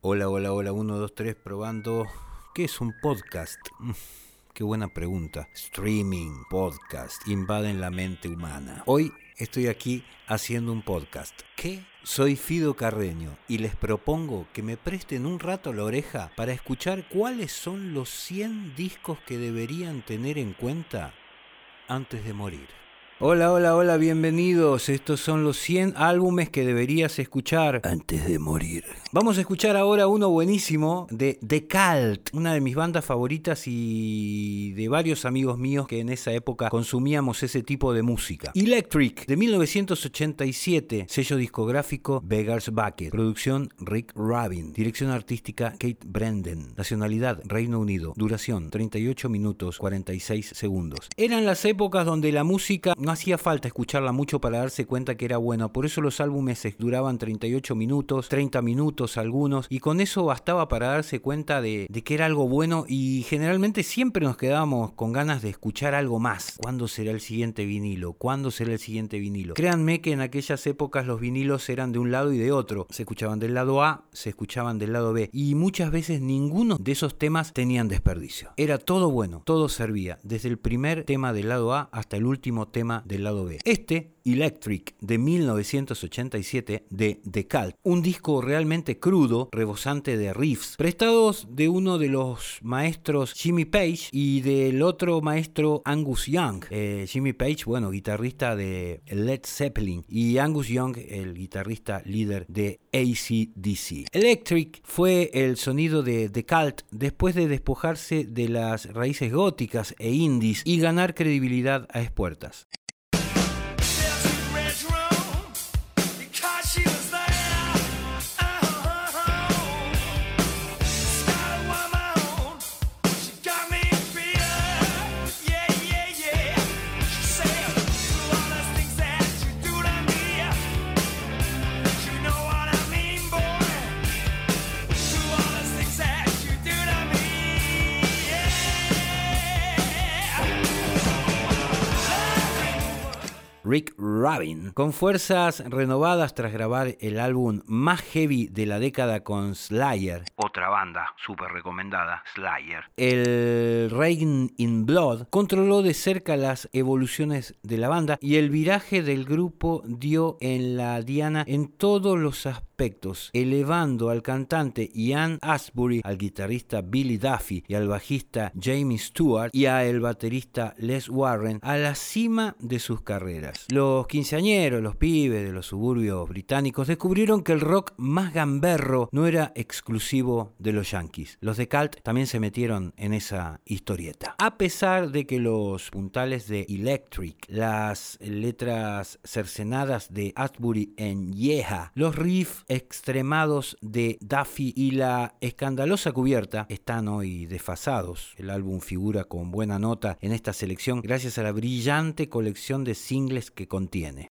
Hola, hola, hola, 1, 2, 3, probando. ¿Qué es un podcast? Mm, Qué buena pregunta. Streaming, podcast, invaden la mente humana. Hoy estoy aquí haciendo un podcast. ¿Qué? Soy Fido Carreño y les propongo que me presten un rato la oreja para escuchar cuáles son los 100 discos que deberían tener en cuenta antes de morir. Hola, hola, hola, bienvenidos. Estos son los 100 álbumes que deberías escuchar antes de morir. Vamos a escuchar ahora uno buenísimo de The Cult, una de mis bandas favoritas y de varios amigos míos que en esa época consumíamos ese tipo de música. Electric, de 1987, sello discográfico Beggar's Bucket, producción Rick Rubin, dirección artística Kate Brendan, nacionalidad Reino Unido, duración 38 minutos 46 segundos. Eran las épocas donde la música no hacía falta escucharla mucho para darse cuenta que era buena, por eso los álbumes duraban 38 minutos, 30 minutos algunos, y con eso bastaba para darse cuenta de, de que era algo bueno y generalmente siempre nos quedábamos con ganas de escuchar algo más. ¿Cuándo será el siguiente vinilo? ¿Cuándo será el siguiente vinilo? Créanme que en aquellas épocas los vinilos eran de un lado y de otro. Se escuchaban del lado A, se escuchaban del lado B, y muchas veces ninguno de esos temas tenían desperdicio. Era todo bueno, todo servía, desde el primer tema del lado A hasta el último tema del lado B. Este, Electric, de 1987, de The Cult, un disco realmente crudo, rebosante de riffs, prestados de uno de los maestros Jimmy Page y del otro maestro Angus Young. Eh, Jimmy Page, bueno, guitarrista de Led Zeppelin, y Angus Young, el guitarrista líder de ACDC. Electric fue el sonido de The Cult después de despojarse de las raíces góticas e indies y ganar credibilidad a expuertas. Rick Rubin, con fuerzas renovadas tras grabar el álbum más heavy de la década con Slayer, otra banda súper recomendada, Slayer. El Reign in Blood controló de cerca las evoluciones de la banda y el viraje del grupo dio en la diana en todos los aspectos, elevando al cantante Ian Asbury, al guitarrista Billy Duffy y al bajista Jamie Stewart y al baterista Les Warren a la cima de sus carreras. Los quinceañeros, los pibes de los suburbios británicos descubrieron que el rock más gamberro no era exclusivo de los yankees. Los de Cult también se metieron en esa historieta. A pesar de que los puntales de Electric, las letras cercenadas de Asbury en Yeha, los riffs extremados de Duffy y la escandalosa cubierta están hoy desfasados. El álbum figura con buena nota en esta selección gracias a la brillante colección de singles que contiene.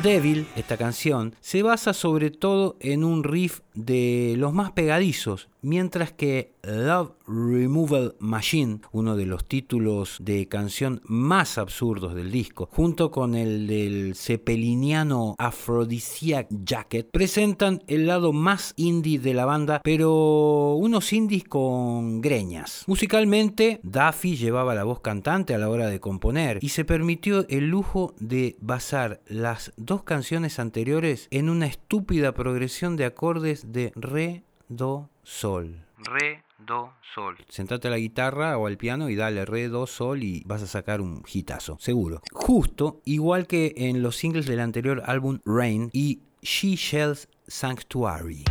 Devil, esta canción, se basa sobre todo en un riff de los más pegadizos, mientras que Love Removal Machine, uno de los títulos de canción más absurdos del disco, junto con el del cepeliniano Aphrodisiac Jacket, presentan el lado más indie de la banda, pero unos indies con greñas. Musicalmente, Duffy llevaba la voz cantante a la hora de componer y se permitió el lujo de basar las dos canciones anteriores en una estúpida progresión de acordes de re, do, sol. Re, do, sol. Sentate a la guitarra o al piano y dale re, do, sol y vas a sacar un hitazo, seguro. Justo igual que en los singles del anterior álbum Rain y She Shells Sanctuary.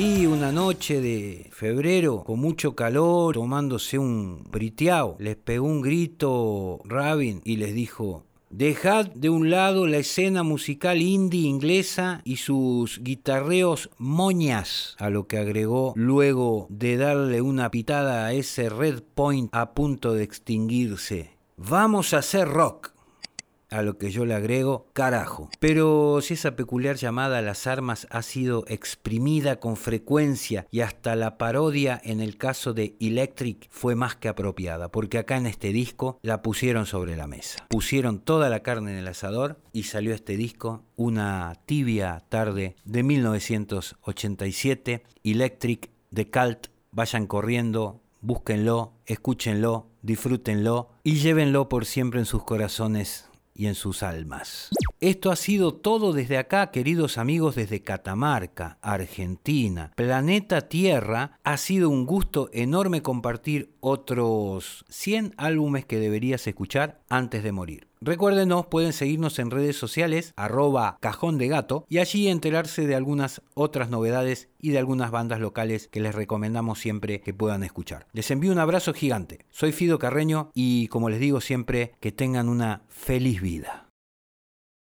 Una noche de febrero con mucho calor, tomándose un briteado, les pegó un grito Rabin y les dijo, Dejad de un lado la escena musical indie inglesa y sus guitarreos moñas, a lo que agregó luego de darle una pitada a ese Red Point a punto de extinguirse. Vamos a hacer rock a lo que yo le agrego carajo. Pero si esa peculiar llamada a las armas ha sido exprimida con frecuencia y hasta la parodia en el caso de Electric fue más que apropiada, porque acá en este disco la pusieron sobre la mesa. Pusieron toda la carne en el asador y salió este disco una tibia tarde de 1987, Electric de Cult. Vayan corriendo, búsquenlo, escúchenlo, disfrútenlo y llévenlo por siempre en sus corazones y en sus almas. Esto ha sido todo desde acá, queridos amigos, desde Catamarca, Argentina. Planeta Tierra, ha sido un gusto enorme compartir otros 100 álbumes que deberías escuchar antes de morir. Recuérdenos, pueden seguirnos en redes sociales, arroba cajón de gato, y allí enterarse de algunas otras novedades y de algunas bandas locales que les recomendamos siempre que puedan escuchar. Les envío un abrazo gigante. Soy Fido Carreño y como les digo siempre, que tengan una feliz vida.